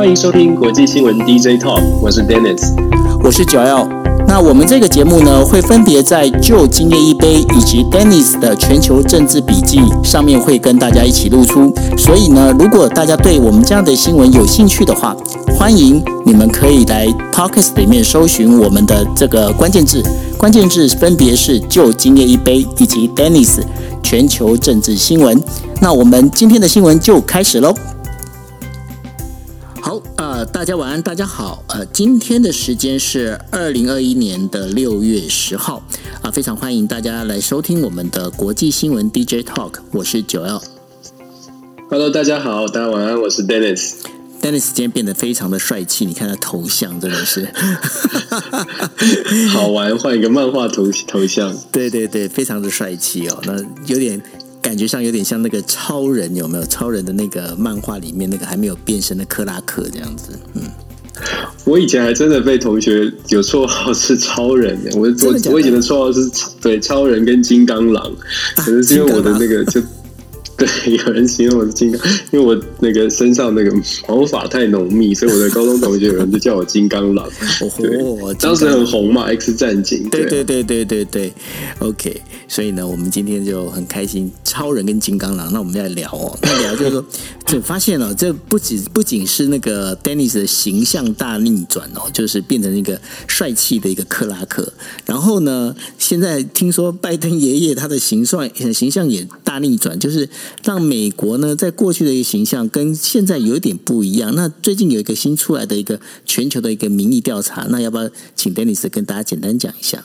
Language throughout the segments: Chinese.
欢迎收听国际新闻 DJ Talk，我是 Dennis，我是九 L。那我们这个节目呢，会分别在旧今夜一杯以及 Dennis 的全球政治笔记上面会跟大家一起露出。所以呢，如果大家对我们这样的新闻有兴趣的话，欢迎你们可以来 Podcast 里面搜寻我们的这个关键字，关键字分别是旧今夜一杯以及 Dennis 全球政治新闻。那我们今天的新闻就开始喽。大家晚安，大家好，呃，今天的时间是二零二一年的六月十号，啊，非常欢迎大家来收听我们的国际新闻 DJ Talk，我是九 L。Hello，大家好，大家晚安，我是 Dennis。Dennis 今天变得非常的帅气，你看他头像真的是，好玩，换一个漫画头头像。对对对，非常的帅气哦，那有点感觉上有点像那个超人，有没有？超人的那个漫画里面那个还没有变身的克拉克这样子，嗯。我以前还真的被同学有绰号是超人，我我我以前的绰号是对超人跟金刚狼，可能是因为我的那个就。对，有人形容我是金刚，因为我那个身上那个毛发太浓密，所以我的高中同学有人就叫我金刚狼。哦，当时很红嘛，《X 战警》。对对对对对对，OK。所以呢，我们今天就很开心，超人跟金刚狼。那我们再聊哦，那聊就是说，就发现了，这不仅不仅是那个 Dennis 的形象大逆转哦，就是变成一个帅气的一个克拉克。然后呢，现在听说拜登爷爷他的形象形象也大逆转，就是。让美国呢，在过去的一个形象跟现在有一点不一样。那最近有一个新出来的一个全球的一个民意调查，那要不要请 Dennis 跟大家简单讲一下？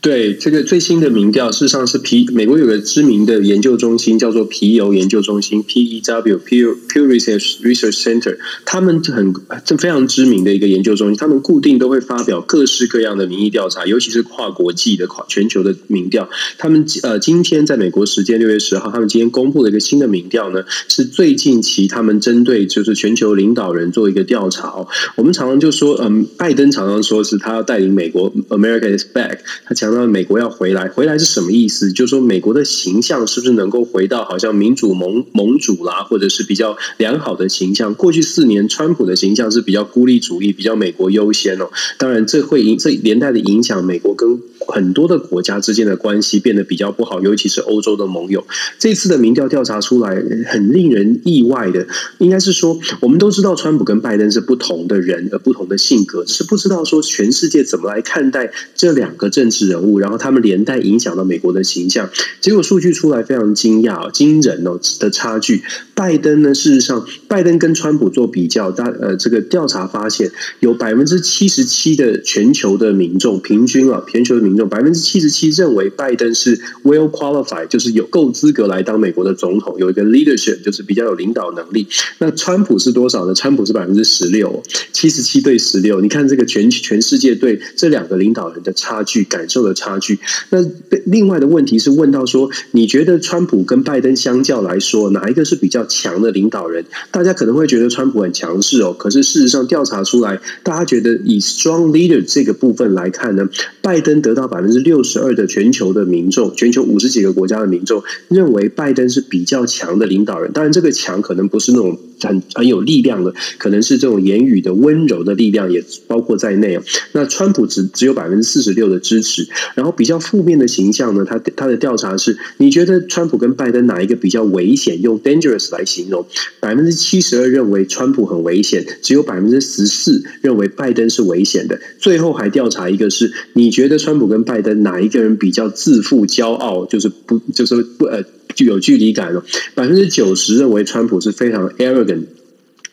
对这个最新的民调，事实上是皮美国有个知名的研究中心叫做皮尤研究中心 （PEW Pew Pew Research Research Center），他们很这非常知名的一个研究中心，他们固定都会发表各式各样的民意调查，尤其是跨国际的、跨全球的民调。他们呃，今天在美国时间六月十号，他们今天公布了一个新的民调呢，是最近期他们针对就是全球领导人做一个调查哦。我们常常就说，嗯，拜登常常说是他要带领美国 “America is back”，他强。那美国要回来，回来是什么意思？就是说，美国的形象是不是能够回到好像民主盟盟主啦，或者是比较良好的形象？过去四年，川普的形象是比较孤立主义，比较美国优先哦。当然，这会影这连带的影响美国跟很多的国家之间的关系变得比较不好，尤其是欧洲的盟友。这次的民调调查出来，很令人意外的，应该是说，我们都知道川普跟拜登是不同的人，而不同的性格，只是不知道说全世界怎么来看待这两个政治人物。然后他们连带影响到美国的形象，结果数据出来非常惊讶、惊人哦的差距。拜登呢，事实上，拜登跟川普做比较，大呃，这个调查发现，有百分之七十七的全球的民众平均啊，全球的民众百分之七十七认为拜登是 well qualified，就是有够资格来当美国的总统，有一个 leadership，就是比较有领导能力。那川普是多少呢？川普是百分之十六，七十七对十六。你看这个全全世界对这两个领导人的差距，感受的。差距。那另外的问题是问到说，你觉得川普跟拜登相较来说，哪一个是比较强的领导人？大家可能会觉得川普很强势哦，可是事实上调查出来，大家觉得以 strong leader 这个部分来看呢，拜登得到百分之六十二的全球的民众，全球五十几个国家的民众认为拜登是比较强的领导人。当然，这个强可能不是那种很很有力量的，可能是这种言语的温柔的力量也包括在内哦。那川普只只有百分之四十六的支持。然后比较负面的形象呢？他他的调查是，你觉得川普跟拜登哪一个比较危险？用 dangerous 来形容，百分之七十二认为川普很危险，只有百分之十四认为拜登是危险的。最后还调查一个是，你觉得川普跟拜登哪一个人比较自负、骄傲？就是不就是不呃具有距离感了？百分之九十认为川普是非常 arrogant。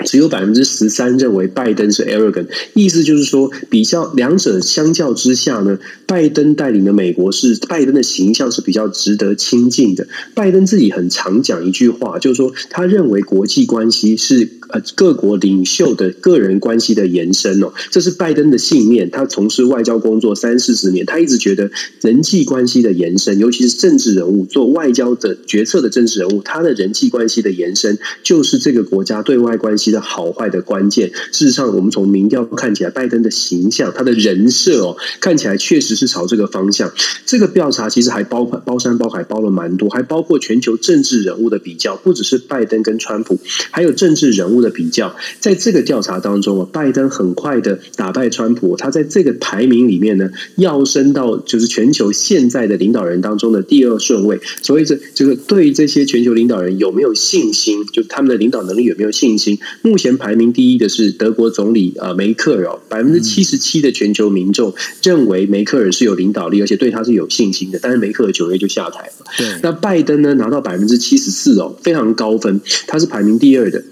只有百分之十三认为拜登是 arrogant，意思就是说，比较两者相较之下呢，拜登带领的美国是拜登的形象是比较值得亲近的。拜登自己很常讲一句话，就是说，他认为国际关系是呃各国领袖的个人关系的延伸哦，这是拜登的信念。他从事外交工作三四十年，他一直觉得人际关系的延伸，尤其是政治人物做外交的决策的政治人物，他的人际关系的延伸就是这个国家对外关系。的好坏的关键，事实上，我们从民调看起来，拜登的形象，他的人设哦，看起来确实是朝这个方向。这个调查其实还包括包山包海，包了蛮多，还包括全球政治人物的比较，不只是拜登跟川普，还有政治人物的比较，在这个调查当中啊，拜登很快的打败川普，他在这个排名里面呢，要升到就是全球现在的领导人当中的第二顺位。所以这这个对这些全球领导人有没有信心？就他们的领导能力有没有信心？目前排名第一的是德国总理啊梅克尔，百分之七十七的全球民众认为梅克尔是有领导力，而且对他是有信心的。但是梅克尔九月就下台了。对，那拜登呢拿到百分之七十四哦，非常高分，他是排名第二的。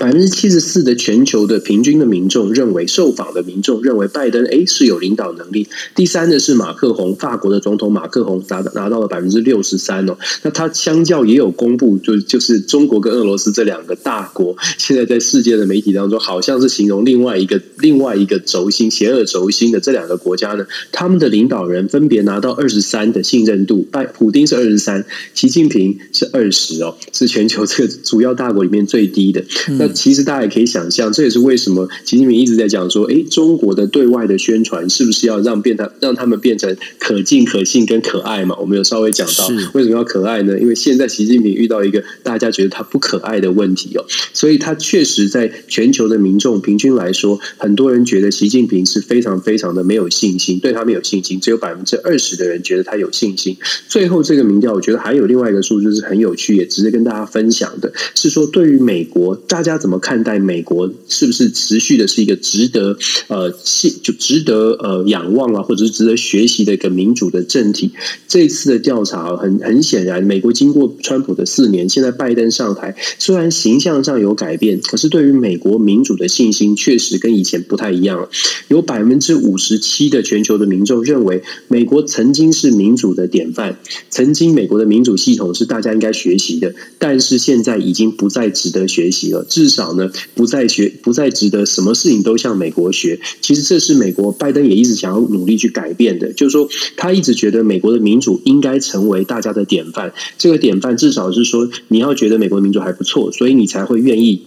百分之七十四的全球的平均的民众认为，受访的民众认为拜登诶是有领导能力。第三的是马克宏，法国的总统马克宏拿拿到了百分之六十三哦。那他相较也有公布，就就是中国跟俄罗斯这两个大国，现在在世界的媒体当中，好像是形容另外一个另外一个轴心邪恶轴心的这两个国家呢，他们的领导人分别拿到二十三的信任度，拜普丁是二十三，习近平是二十哦，是全球这个主要大国里面最低的。那其实大家也可以想象，这也是为什么习近平一直在讲说，哎，中国的对外的宣传是不是要让变他让他们变成可敬、可信跟可爱嘛？我们有稍微讲到，为什么要可爱呢？因为现在习近平遇到一个大家觉得他不可爱的问题哦，所以他确实在全球的民众平均来说，很多人觉得习近平是非常非常的没有信心，对他没有信心，只有百分之二十的人觉得他有信心。最后这个民调，我觉得还有另外一个数字是很有趣，也值得跟大家分享的，是说对于美国，大家怎么看待美国是不是持续的是一个值得呃就值得呃仰望啊，或者是值得学习的一个民主的政体？这次的调查很很显然，美国经过川普的四年，现在拜登上台，虽然形象上有改变，可是对于美国民主的信心确实跟以前不太一样了。有百分之五十七的全球的民众认为，美国曾经是民主的典范，曾经美国的民主系统是大家应该学习的，但是现在已经不再值得学习了。至少呢。不再学，不再值得什么事情都向美国学。其实这是美国拜登也一直想要努力去改变的，就是说他一直觉得美国的民主应该成为大家的典范。这个典范至少是说你要觉得美国民主还不错，所以你才会愿意。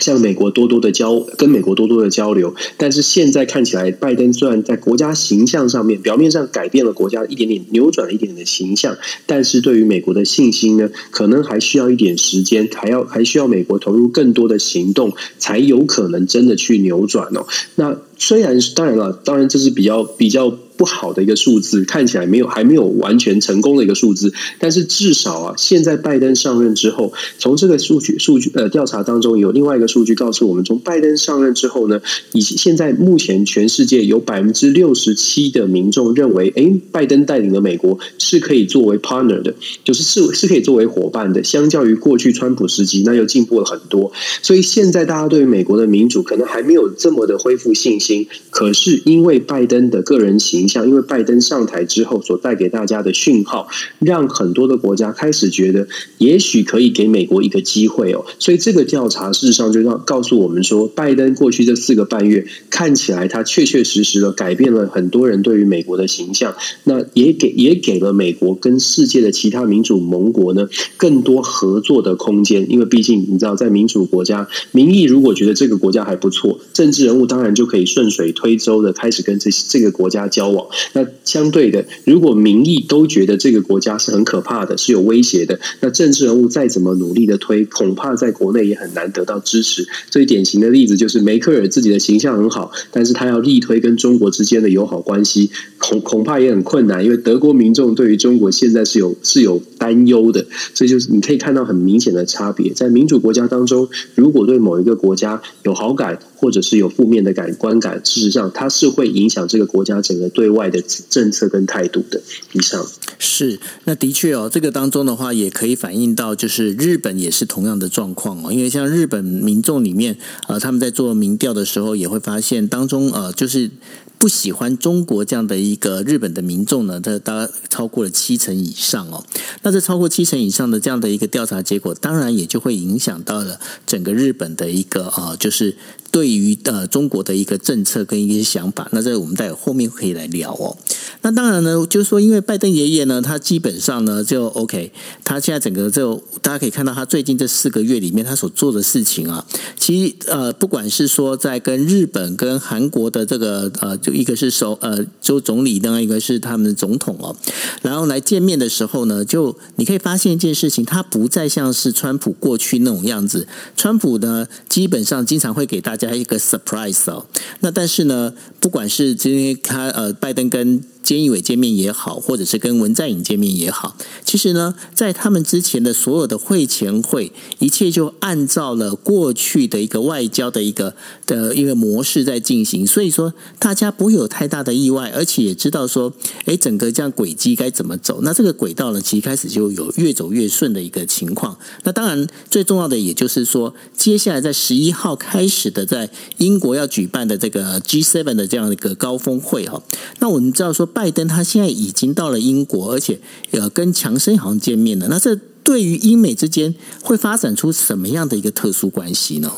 向美国多多的交，跟美国多多的交流，但是现在看起来，拜登虽然在国家形象上面表面上改变了国家一点点，扭转了一点点的形象，但是对于美国的信心呢，可能还需要一点时间，还要还需要美国投入更多的行动，才有可能真的去扭转哦。那虽然当然了，当然这是比较比较。不好的一个数字，看起来没有还没有完全成功的一个数字，但是至少啊，现在拜登上任之后，从这个数据数据呃调查当中有另外一个数据告诉我们，从拜登上任之后呢，以现在目前全世界有百分之六十七的民众认为，哎，拜登带领的美国是可以作为 partner 的，就是是是可以作为伙伴的，相较于过去川普时期，那又进步了很多。所以现在大家对于美国的民主可能还没有这么的恢复信心，可是因为拜登的个人像因为拜登上台之后所带给大家的讯号，让很多的国家开始觉得，也许可以给美国一个机会哦。所以这个调查事实上就让告诉我们说，拜登过去这四个半月看起来他确确实实的改变了很多人对于美国的形象，那也给也给了美国跟世界的其他民主盟国呢更多合作的空间。因为毕竟你知道，在民主国家，民意如果觉得这个国家还不错，政治人物当然就可以顺水推舟的开始跟这这个国家交。那相对的，如果民意都觉得这个国家是很可怕的，是有威胁的，那政治人物再怎么努力的推，恐怕在国内也很难得到支持。最典型的例子就是梅克尔自己的形象很好，但是他要力推跟中国之间的友好关系，恐恐怕也很困难，因为德国民众对于中国现在是有是有担忧的。所以就是你可以看到很明显的差别，在民主国家当中，如果对某一个国家有好感，或者是有负面的感观感，事实上它是会影响这个国家整个对对外的政策跟态度的。以上是那的确哦，这个当中的话也可以反映到，就是日本也是同样的状况哦。因为像日本民众里面呃，他们在做民调的时候，也会发现当中呃，就是不喜欢中国这样的一个日本的民众呢，这大概超过了七成以上哦。那这超过七成以上的这样的一个调查结果，当然也就会影响到了整个日本的一个呃，就是。对于呃中国的一个政策跟一些想法，那这我们在后面可以来聊哦。那当然呢，就是说，因为拜登爷爷呢，他基本上呢就 OK，他现在整个就大家可以看到，他最近这四个月里面他所做的事情啊，其实呃，不管是说在跟日本、跟韩国的这个呃，就一个是首呃，州总理，另外一个是他们的总统哦，然后来见面的时候呢，就你可以发现一件事情，他不再像是川普过去那种样子。川普呢，基本上经常会给大家一个 surprise 哦。那但是呢，不管是今天他呃，拜登跟菅义伟见面也好，或者是跟文在寅见面也好，其实呢，在他们之前的所有的会前会，一切就按照了过去的一个外交的一个的一个模式在进行，所以说大家不会有太大的意外，而且也知道说，哎，整个这样轨迹该怎么走。那这个轨道呢，其实开始就有越走越顺的一个情况。那当然最重要的，也就是说，接下来在十一号开始的，在英国要举办的这个 G7 的这样一个高峰会哈，那我们知道说。拜登他现在已经到了英国，而且呃跟强生好像见面了。那这对于英美之间会发展出什么样的一个特殊关系呢？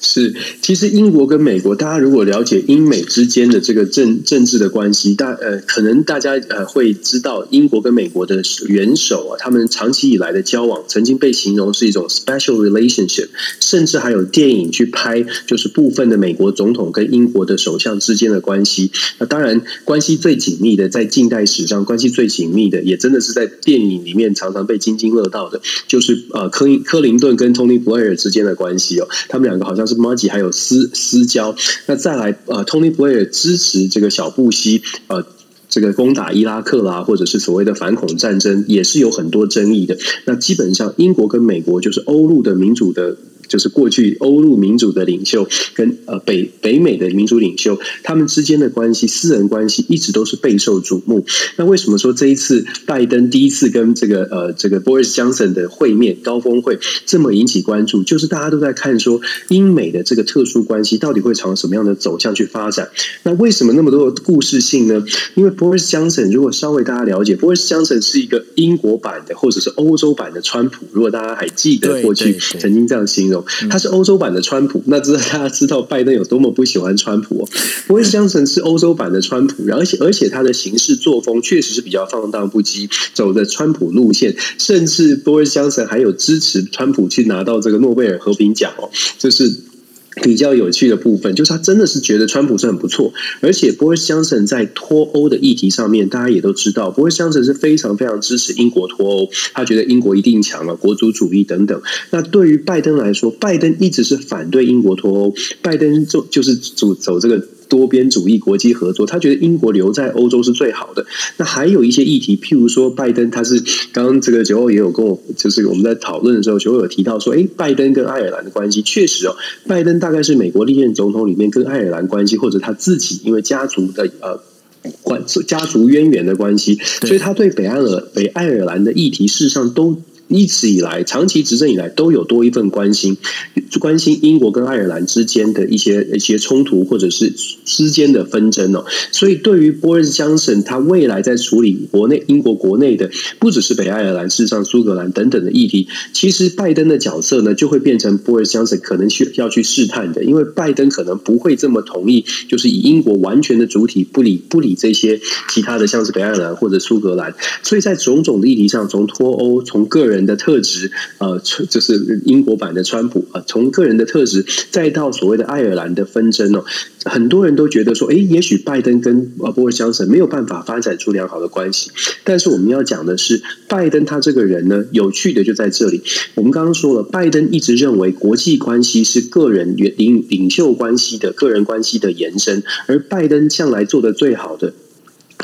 是，其实英国跟美国，大家如果了解英美之间的这个政政治的关系，大呃，可能大家呃会知道，英国跟美国的元首啊，他们长期以来的交往，曾经被形容是一种 special relationship，甚至还有电影去拍，就是部分的美国总统跟英国的首相之间的关系。那当然，关系最紧密的，在近代史上关系最紧密的，也真的是在电影里面常常被津津乐道的，就是呃科科林顿跟 Tony Blair 之间的关系哦，他们两个好像。是 m a g i 还有私私交，那再来呃，Tony Blair 支持这个小布希呃，这个攻打伊拉克啦，或者是所谓的反恐战争，也是有很多争议的。那基本上，英国跟美国就是欧陆的民主的。就是过去欧陆民主的领袖跟呃北北美的民主领袖，他们之间的关系，私人关系一直都是备受瞩目。那为什么说这一次拜登第一次跟这个呃这个 Boris Johnson 的会面高峰会这么引起关注？就是大家都在看说英美的这个特殊关系到底会朝什么样的走向去发展？那为什么那么多的故事性呢？因为 Boris Johnson 如果稍微大家了解，Boris Johnson 是一个英国版的或者是欧洲版的川普。如果大家还记得过去曾经这样形容。他是欧洲版的川普，那知道大家知道拜登有多么不喜欢川普哦。波斯江城是欧洲版的川普，而且而且他的行事作风确实是比较放荡不羁，走的川普路线，甚至波斯江城还有支持川普去拿到这个诺贝尔和平奖哦，就是。比较有趣的部分就是，他真的是觉得川普是很不错，而且波尔相森在脱欧的议题上面，大家也都知道，波尔相森是非常非常支持英国脱欧，他觉得英国一定强了，国族主义等等。那对于拜登来说，拜登一直是反对英国脱欧，拜登就就是走走这个。多边主义、国际合作，他觉得英国留在欧洲是最好的。那还有一些议题，譬如说，拜登他是刚刚这个九欧也有跟我，就是我们在讨论的时候，九欧有提到说，哎，拜登跟爱尔兰的关系确实哦，拜登大概是美国历任总统里面跟爱尔兰关系，或者他自己因为家族的呃关家族渊源的关系，所以他对北爱尔北爱尔兰的议题事实上都。一直以来，长期执政以来，都有多一份关心，关心英国跟爱尔兰之间的一些一些冲突，或者是之间的纷争哦。所以，对于波尔斯江省，他未来在处理国内英国国内的，不只是北爱尔兰，事实上苏格兰等等的议题，其实拜登的角色呢，就会变成波尔斯江省可能需要去试探的，因为拜登可能不会这么同意，就是以英国完全的主体不理不理这些其他的，像是北爱尔兰或者苏格兰。所以在种种的议题上，从脱欧，从个人。人的特质，呃，就是英国版的川普啊。从个人的特质，再到所谓的爱尔兰的纷争哦，很多人都觉得说，哎，也许拜登跟呃波尔相森没有办法发展出良好的关系。但是我们要讲的是，拜登他这个人呢，有趣的就在这里。我们刚刚说了，拜登一直认为国际关系是个人领领袖关系的个人关系的延伸，而拜登向来做的最好的。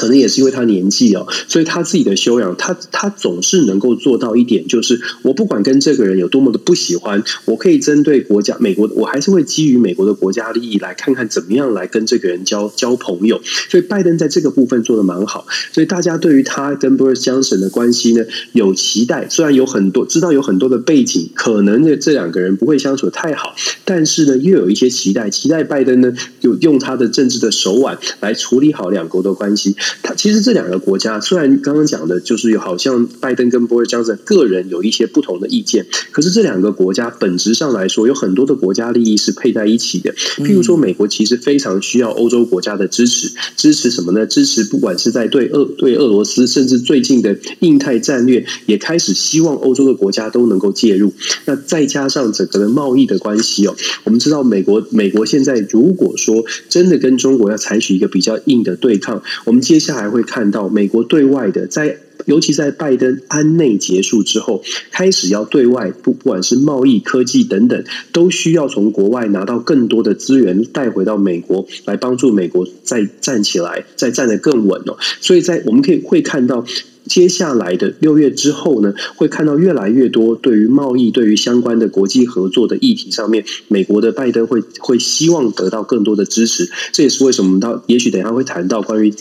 可能也是因为他年纪哦，所以他自己的修养，他他总是能够做到一点，就是我不管跟这个人有多么的不喜欢，我可以针对国家美国，我还是会基于美国的国家利益来看看怎么样来跟这个人交交朋友。所以拜登在这个部分做的蛮好，所以大家对于他跟 Boris Johnson 的关系呢有期待。虽然有很多知道有很多的背景，可能呢这两个人不会相处太好，但是呢又有一些期待，期待拜登呢有用他的政治的手腕来处理好两国的关系。他其实这两个国家虽然刚刚讲的就是有好像拜登跟波尔江森个人有一些不同的意见，可是这两个国家本质上来说有很多的国家利益是配在一起的。譬如说，美国其实非常需要欧洲国家的支持，支持什么呢？支持不管是在对俄对俄罗斯，甚至最近的印太战略，也开始希望欧洲的国家都能够介入。那再加上整个的贸易的关系哦，我们知道美国美国现在如果说真的跟中国要采取一个比较硬的对抗，我们接接下来会看到美国对外的在。尤其在拜登安内结束之后，开始要对外不不管是贸易、科技等等，都需要从国外拿到更多的资源带回到美国，来帮助美国再站起来，再站得更稳哦。所以在我们可以会看到，接下来的六月之后呢，会看到越来越多对于贸易、对于相关的国际合作的议题上面，美国的拜登会会希望得到更多的支持。这也是为什么我们到也许等一下会谈到关于。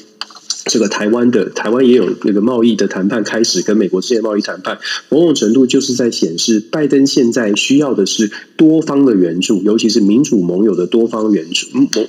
这个台湾的台湾也有那个贸易的谈判开始，跟美国之间贸易谈判，某种程度就是在显示，拜登现在需要的是多方的援助，尤其是民主盟友的多方援助，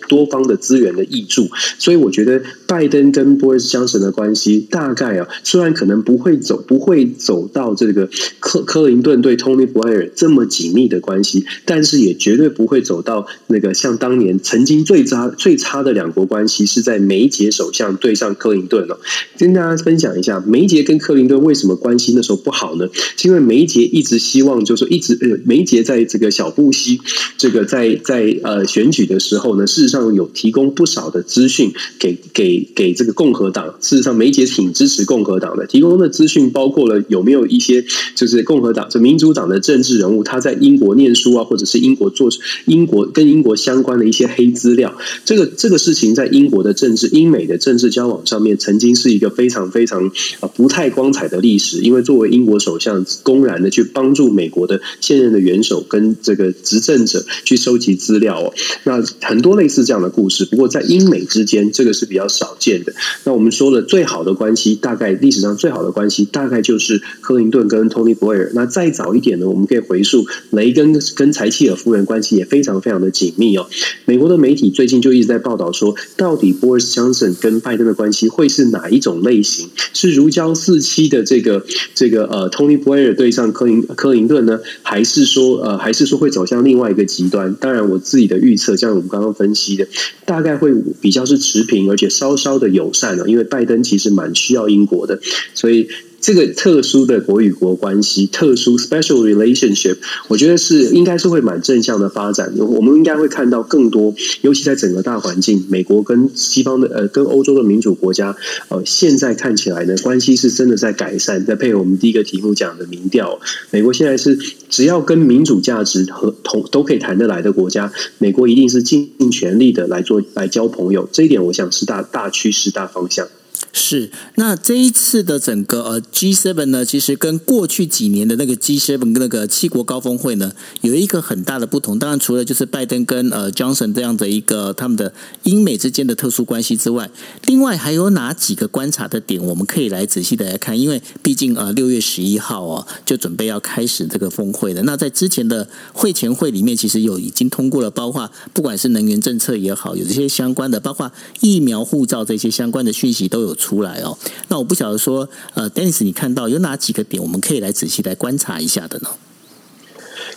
多方的资源的益助。所以，我觉得拜登跟波尔斯江神的关系，大概啊，虽然可能不会走，不会走到这个克克林顿对 Tony Blair 这么紧密的关系，但是也绝对不会走到那个像当年曾经最差最差的两国关系，是在梅杰首相对上。克林顿哦，跟大家分享一下，梅杰跟克林顿为什么关系那时候不好呢？是因为梅杰一直希望，就是说一直呃，梅杰在这个小布希这个在在呃选举的时候呢，事实上有提供不少的资讯给给给这个共和党。事实上，梅杰挺支持共和党的，提供的资讯包括了有没有一些就是共和党、就民主党的政治人物他在英国念书啊，或者是英国做英国跟英国相关的一些黑资料。这个这个事情在英国的政治、英美的政治交往。上上面曾经是一个非常非常啊不太光彩的历史，因为作为英国首相，公然的去帮助美国的现任的元首跟这个执政者去收集资料哦，那很多类似这样的故事。不过在英美之间，这个是比较少见的。那我们说的最好的关系，大概历史上最好的关系，大概就是克林顿跟 Tony Blair。那再早一点呢，我们可以回溯雷根跟柴契尔夫人关系也非常非常的紧密哦。美国的媒体最近就一直在报道说，到底 Boris Johnson 跟拜登的关系。会是哪一种类型？是如胶似漆的这个这个呃，Tony Blair 对上科林科林顿呢？还是说呃，还是说会走向另外一个极端？当然，我自己的预测，像我们刚刚分析的，大概会比较是持平，而且稍稍的友善了。因为拜登其实蛮需要英国的，所以。这个特殊的国与国关系，特殊 special relationship，我觉得是应该是会蛮正向的发展。我们应该会看到更多，尤其在整个大环境，美国跟西方的呃，跟欧洲的民主国家，呃，现在看起来呢，关系是真的在改善。再配合我们第一个题目讲的民调，美国现在是只要跟民主价值和同都可以谈得来的国家，美国一定是尽全力的来做来交朋友。这一点，我想是大大趋势、大方向。是，那这一次的整个呃 G7 呢，其实跟过去几年的那个 G7 那个七国高峰会呢，有一个很大的不同。当然，除了就是拜登跟呃 Johnson 这样的一个他们的英美之间的特殊关系之外，另外还有哪几个观察的点，我们可以来仔细的来看。因为毕竟呃六月十一号哦，就准备要开始这个峰会的。那在之前的会前会里面，其实有已经通过了，包括不管是能源政策也好，有这些相关的，包括疫苗护照这些相关的讯息都有。出来哦，那我不晓得说，呃，Dennis，你看到有哪几个点，我们可以来仔细来观察一下的呢？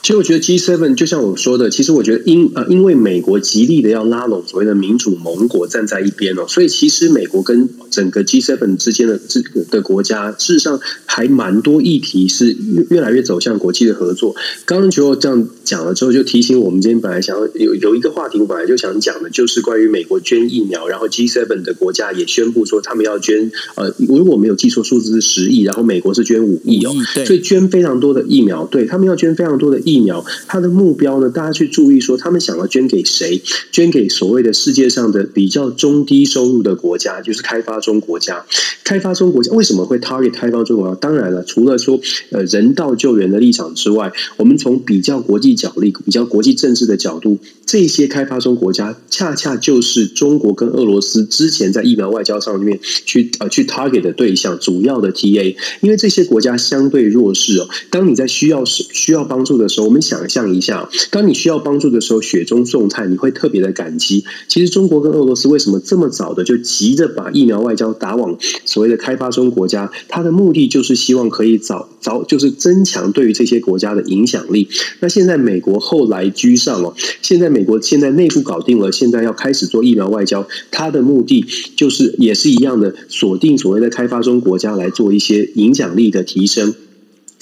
其实我觉得 G7 就像我说的，其实我觉得因呃，因为美国极力的要拉拢所谓的民主盟国站在一边哦，所以其实美国跟整个 G7 之间的这个的国家，事实上还蛮多议题是越越来越走向国际的合作。刚刚就这样讲了之后，就提醒我们今天本来想要有有一个话题，我本来就想讲的，就是关于美国捐疫苗，然后 G7 的国家也宣布说他们要捐呃，如果没有记错数字是十亿，然后美国是捐五亿哦，所以捐非常多的疫苗，对他们要捐非常多的疫。疫苗，它的目标呢？大家去注意说，他们想要捐给谁？捐给所谓的世界上的比较中低收入的国家，就是开发中国家。开发中国家为什么会 target 开发中国家？当然了，除了说呃人道救援的立场之外，我们从比较国际角力、比较国际政治的角度，这些开发中国家恰恰就是中国跟俄罗斯之前在疫苗外交上面去呃去 target 的对象，主要的 TA，因为这些国家相对弱势哦。当你在需要需要帮助的时候，我们想象一下，当你需要帮助的时候，雪中送炭，你会特别的感激。其实中国跟俄罗斯为什么这么早的就急着把疫苗外交打往所谓的开发中国家？它的目的就是希望可以早早就是增强对于这些国家的影响力。那现在美国后来居上哦，现在美国现在内部搞定了，现在要开始做疫苗外交，它的目的就是也是一样的，锁定所谓的开发中国家来做一些影响力的提升。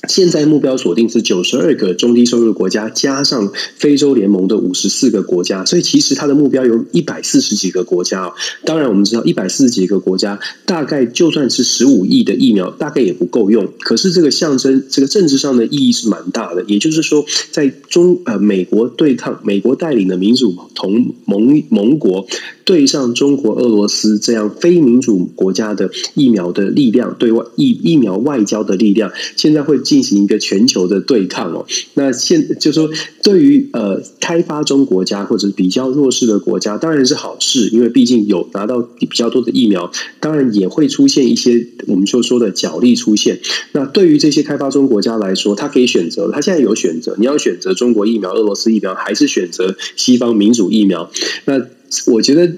现在目标锁定是九十二个中低收入国家，加上非洲联盟的五十四个国家，所以其实它的目标有一百四十几个国家哦。当然，我们知道一百四十几个国家，大概就算是十五亿的疫苗，大概也不够用。可是这个象征，这个政治上的意义是蛮大的。也就是说，在中呃美国对抗美国带领的民主同盟盟国。对上中国、俄罗斯这样非民主国家的疫苗的力量，对外疫疫苗外交的力量，现在会进行一个全球的对抗哦。那现就是说，对于呃开发中国家或者比较弱势的国家，当然是好事，因为毕竟有拿到比较多的疫苗，当然也会出现一些我们就说的角力出现。那对于这些开发中国家来说，他可以选择，他现在有选择，你要选择中国疫苗、俄罗斯疫苗，还是选择西方民主疫苗？那我觉得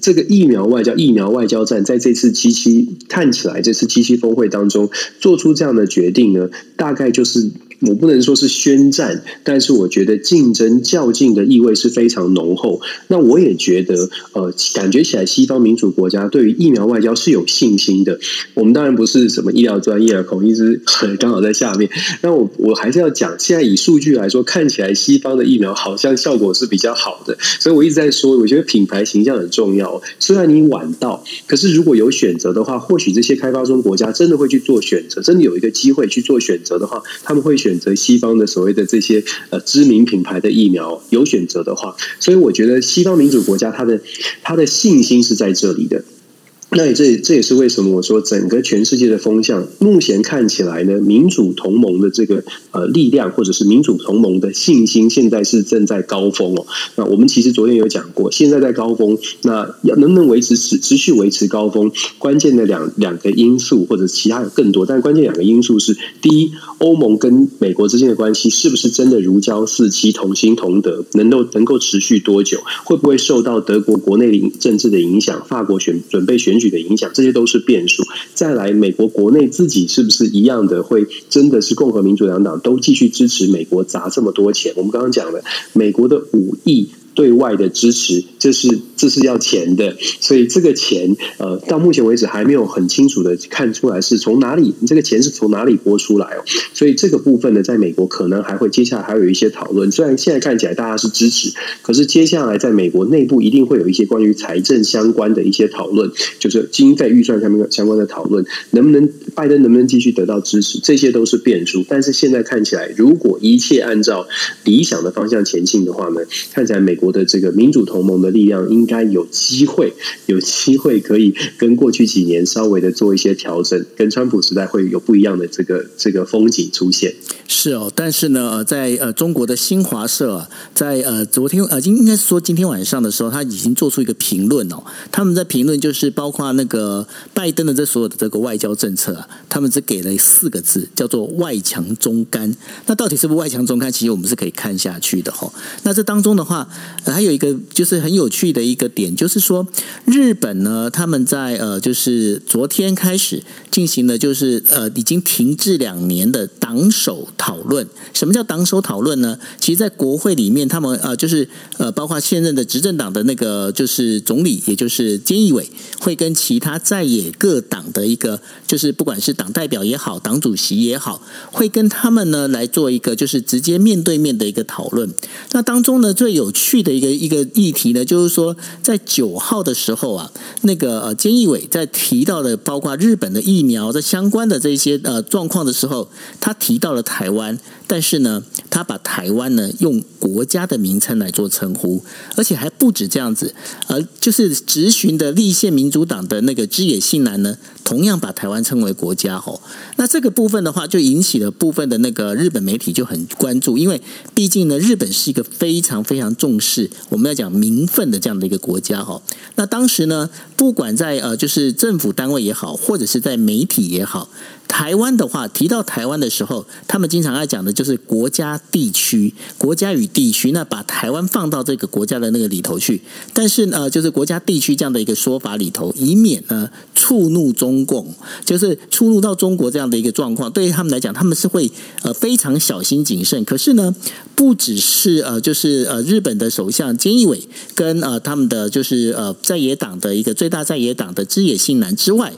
这个疫苗外交、疫苗外交战，在这次七七看起来，这次七七峰会当中做出这样的决定呢，大概就是。我不能说是宣战，但是我觉得竞争较劲的意味是非常浓厚。那我也觉得，呃，感觉起来西方民主国家对于疫苗外交是有信心的。我们当然不是什么医疗专业，孔医师 刚好在下面。那我我还是要讲，现在以数据来说，看起来西方的疫苗好像效果是比较好的。所以我一直在说，我觉得品牌形象很重要。虽然你晚到，可是如果有选择的话，或许这些开发中国家真的会去做选择，真的有一个机会去做选择的话，他们会选。选择西方的所谓的这些呃知名品牌的疫苗有选择的话，所以我觉得西方民主国家它的它的信心是在这里的。那这这也是为什么我说整个全世界的风向目前看起来呢，民主同盟的这个呃力量或者是民主同盟的信心，现在是正在高峰哦。那我们其实昨天有讲过，现在在高峰，那要能不能维持持持续维持高峰，关键的两两个因素或者其他更多，但关键两个因素是：第一，欧盟跟美国之间的关系是不是真的如胶似漆、同心同德，能够能够持续多久？会不会受到德国国内的政治的影响？法国选准备选。的影响，这些都是变数。再来，美国国内自己是不是一样的，会真的是共和民主两党都继续支持美国砸这么多钱？我们刚刚讲了，美国的五亿。对外的支持，这是这是要钱的，所以这个钱呃，到目前为止还没有很清楚的看出来是从哪里，这个钱是从哪里拨出来哦。所以这个部分呢，在美国可能还会接下来还有一些讨论。虽然现在看起来大家是支持，可是接下来在美国内部一定会有一些关于财政相关的一些讨论，就是经费预算上面相关的讨论，能不能拜登能不能继续得到支持，这些都是变数。但是现在看起来，如果一切按照理想的方向前进的话呢，看起来美国。的这个民主同盟的力量应该有机会，有机会可以跟过去几年稍微的做一些调整，跟川普时代会有不一样的这个这个风景出现。是哦，但是呢，在呃中国的新华社啊，在呃昨天呃今应该是说今天晚上的时候，他已经做出一个评论哦。他们在评论就是包括那个拜登的这所有的这个外交政策啊，他们只给了四个字，叫做外强中干。那到底是不是外强中干？其实我们是可以看下去的哈。那这当中的话。还有一个就是很有趣的一个点，就是说日本呢，他们在呃，就是昨天开始进行了，就是呃，已经停滞两年的党首讨论。什么叫党首讨论呢？其实，在国会里面，他们呃，就是呃，包括现任的执政党的那个就是总理，也就是菅义伟，会跟其他在野各党的一个，就是不管是党代表也好，党主席也好，会跟他们呢来做一个就是直接面对面的一个讨论。那当中呢，最有趣的。一个一个议题呢，就是说，在九号的时候啊，那个呃，菅义伟在提到的包括日本的疫苗的相关的这些呃状况的时候，他提到了台湾，但是呢，他把台湾呢用国家的名称来做称呼，而且还不止这样子，呃，就是直询的立宪民主党的那个枝野信男呢，同样把台湾称为国家吼。那这个部分的话，就引起了部分的那个日本媒体就很关注，因为毕竟呢，日本是一个非常非常重视我们要讲名分的这样的一个国家哈。那当时呢，不管在呃，就是政府单位也好，或者是在媒体也好。台湾的话，提到台湾的时候，他们经常爱讲的就是国家、地区、国家与地区。那把台湾放到这个国家的那个里头去，但是呢，就是国家、地区这样的一个说法里头，以免呢触怒中共，就是触怒到中国这样的一个状况。对于他们来讲，他们是会呃非常小心谨慎。可是呢，不只是呃，就是呃日本的首相菅义伟跟呃他们的就是呃在野党的一个最大在野党的枝野信男之外，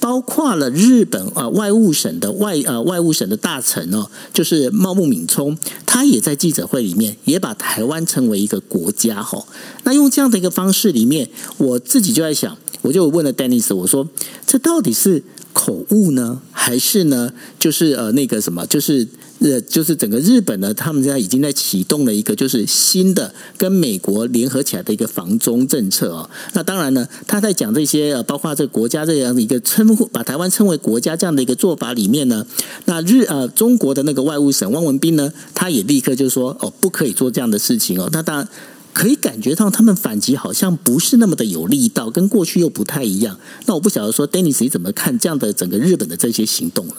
包括了日本啊外。务省的外呃外务省的大臣哦，就是茂木敏充，他也在记者会里面也把台湾称为一个国家哈。那用这样的一个方式里面，我自己就在想，我就问了 Dennis，我说这到底是口误呢，还是呢，就是呃那个什么，就是。呃，就是整个日本呢，他们现在已经在启动了一个就是新的跟美国联合起来的一个防中政策哦。那当然呢，他在讲这些呃，包括这个国家这样的一个称呼，把台湾称为国家这样的一个做法里面呢，那日呃中国的那个外务省汪文斌呢，他也立刻就说哦，不可以做这样的事情哦。那当然可以感觉到他们反击好像不是那么的有力道，跟过去又不太一样。那我不晓得说，Dennis 你怎么看这样的整个日本的这些行动了？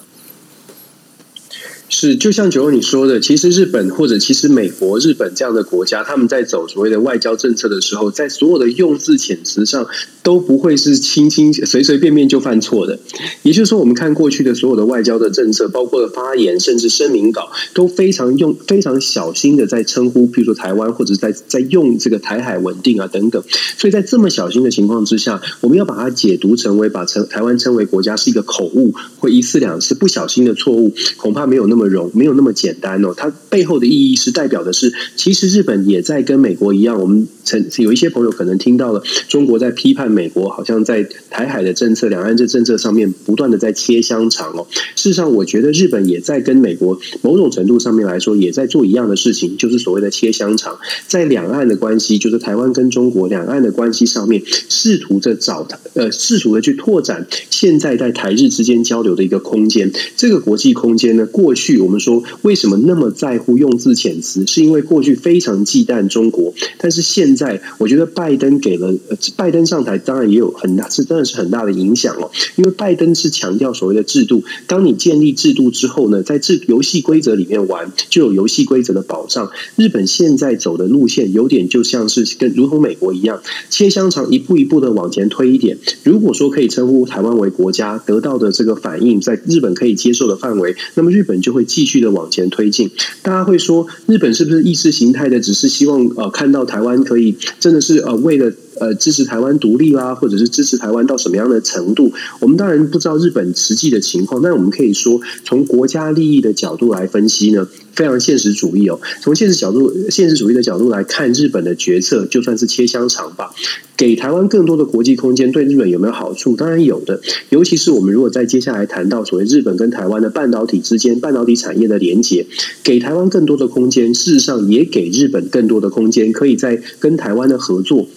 是，就像九欧你说的，其实日本或者其实美国、日本这样的国家，他们在走所谓的外交政策的时候，在所有的用字遣词上都不会是轻轻随随便便就犯错的。也就是说，我们看过去的所有的外交的政策，包括发言甚至声明稿，都非常用非常小心的在称呼，比如说台湾或者在在用这个台海稳定啊等等。所以在这么小心的情况之下，我们要把它解读成为把称台湾称为国家是一个口误或一次两次不小心的错误，恐怕没有那。那么容没有那么简单哦，它背后的意义是代表的是，其实日本也在跟美国一样，我们曾有一些朋友可能听到了中国在批判美国，好像在台海的政策、两岸这政策上面不断的在切香肠哦。事实上，我觉得日本也在跟美国某种程度上面来说，也在做一样的事情，就是所谓的切香肠，在两岸的关系，就是台湾跟中国两岸的关系上面，试图着找呃，试图的去拓展现在在台日之间交流的一个空间。这个国际空间呢，过去。去我们说为什么那么在乎用字遣词？是因为过去非常忌惮中国，但是现在我觉得拜登给了拜登上台，当然也有很大是真的是很大的影响哦。因为拜登是强调所谓的制度，当你建立制度之后呢，在制游戏规则里面玩，就有游戏规则的保障。日本现在走的路线有点就像是跟如同美国一样，切香肠一步一步的往前推一点。如果说可以称呼台湾为国家，得到的这个反应在日本可以接受的范围，那么日本就。会继续的往前推进，大家会说日本是不是意识形态的？只是希望呃看到台湾可以真的是呃为了呃支持台湾独立啦，或者是支持台湾到什么样的程度？我们当然不知道日本实际的情况，但我们可以说从国家利益的角度来分析呢。非常现实主义哦，从现实角度、现实主义的角度来看，日本的决策就算是切香肠吧，给台湾更多的国际空间，对日本有没有好处？当然有的。尤其是我们如果在接下来谈到所谓日本跟台湾的半导体之间、半导体产业的连接，给台湾更多的空间，事实上也给日本更多的空间，可以在跟台湾的合作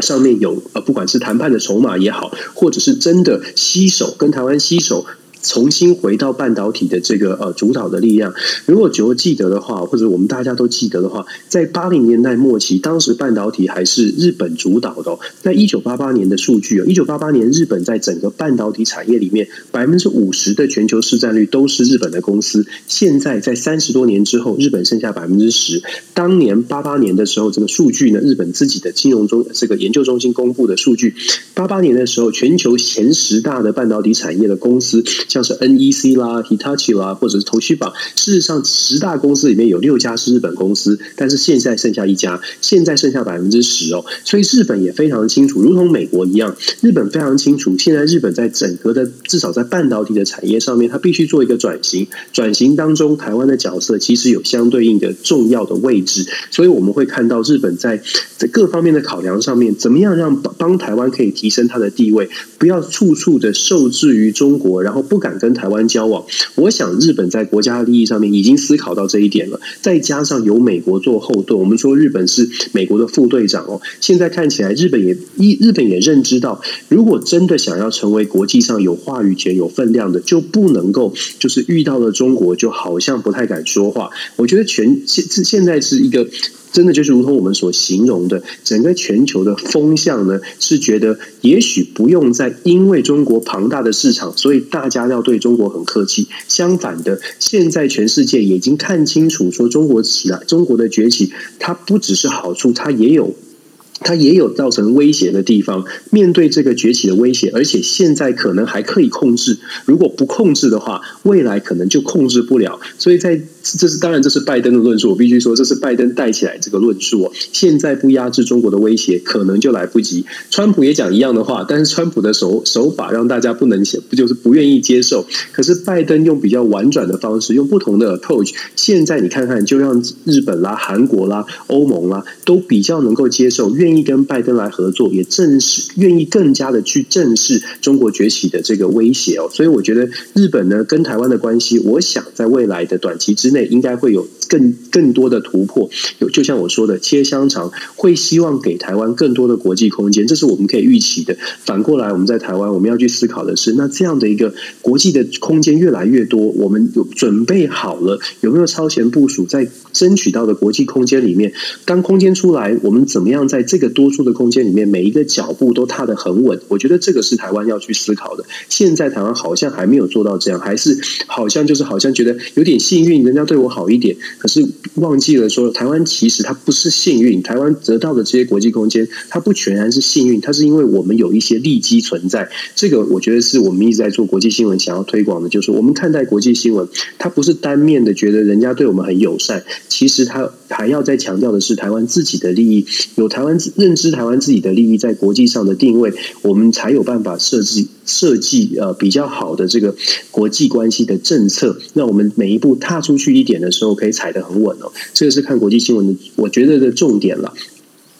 上面有呃，不管是谈判的筹码也好，或者是真的携手跟台湾携手。重新回到半导体的这个呃主导的力量。如果九记得的话，或者我们大家都记得的话，在八零年代末期，当时半导体还是日本主导的。在一九八八年的数据啊，一九八八年日本在整个半导体产业里面，百分之五十的全球市占率都是日本的公司。现在在三十多年之后，日本剩下百分之十。当年八八年的时候，这个数据呢，日本自己的金融中这个研究中心公布的数据，八八年的时候，全球前十大的半导体产业的公司。像是 NEC 啦、Hitachi 啦，或者是头绪榜。事实上，十大公司里面有六家是日本公司，但是现在剩下一家，现在剩下百分之十哦。所以日本也非常清楚，如同美国一样，日本非常清楚，现在日本在整个的至少在半导体的产业上面，它必须做一个转型。转型当中，台湾的角色其实有相对应的重要的位置。所以我们会看到日本在在各方面的考量上面，怎么样让帮台湾可以提升它的地位，不要处处的受制于中国，然后不敢跟台湾交往。我想日本在国家利益上面已经思考到这一点了，再加上有美国做后盾，我们说日本是美国的副队长哦。现在看起来，日本也一日本也认知到，如果真的想要成为国际上有话语权、有分量的，就不能够就是遇到了中国就好像不太敢说话。我觉得全现现在是一个。真的就是如同我们所形容的，整个全球的风向呢，是觉得也许不用再因为中国庞大的市场，所以大家要对中国很客气。相反的，现在全世界已经看清楚，说中国起来，中国的崛起，它不只是好处，它也有。它也有造成威胁的地方。面对这个崛起的威胁，而且现在可能还可以控制。如果不控制的话，未来可能就控制不了。所以在这是当然，这是拜登的论述。我必须说，这是拜登带起来这个论述。现在不压制中国的威胁，可能就来不及。川普也讲一样的话，但是川普的手手法让大家不能写，不就是不愿意接受？可是拜登用比较婉转的方式，用不同的 approach。现在你看看，就让日本啦、韩国啦、欧盟啦，都比较能够接受。愿意跟拜登来合作，也正是愿意更加的去正视中国崛起的这个威胁哦。所以我觉得日本呢跟台湾的关系，我想在未来的短期之内，应该会有更更多的突破。有就像我说的，切香肠会希望给台湾更多的国际空间，这是我们可以预期的。反过来，我们在台湾，我们要去思考的是，那这样的一个国际的空间越来越多，我们有准备好了，有没有超前部署，在争取到的国际空间里面，当空间出来，我们怎么样在这个多出的空间里面，每一个脚步都踏得很稳。我觉得这个是台湾要去思考的。现在台湾好像还没有做到这样，还是好像就是好像觉得有点幸运，人家对我好一点。可是忘记了说，台湾其实它不是幸运。台湾得到的这些国际空间，它不全然是幸运，它是因为我们有一些利基存在。这个我觉得是我们一直在做国际新闻想要推广的，就是我们看待国际新闻，它不是单面的觉得人家对我们很友善，其实它还要再强调的是台湾自己的利益，有台湾。认知台湾自己的利益在国际上的定位，我们才有办法设计设计呃比较好的这个国际关系的政策。那我们每一步踏出去一点的时候，可以踩得很稳哦。这个是看国际新闻的，我觉得的重点了。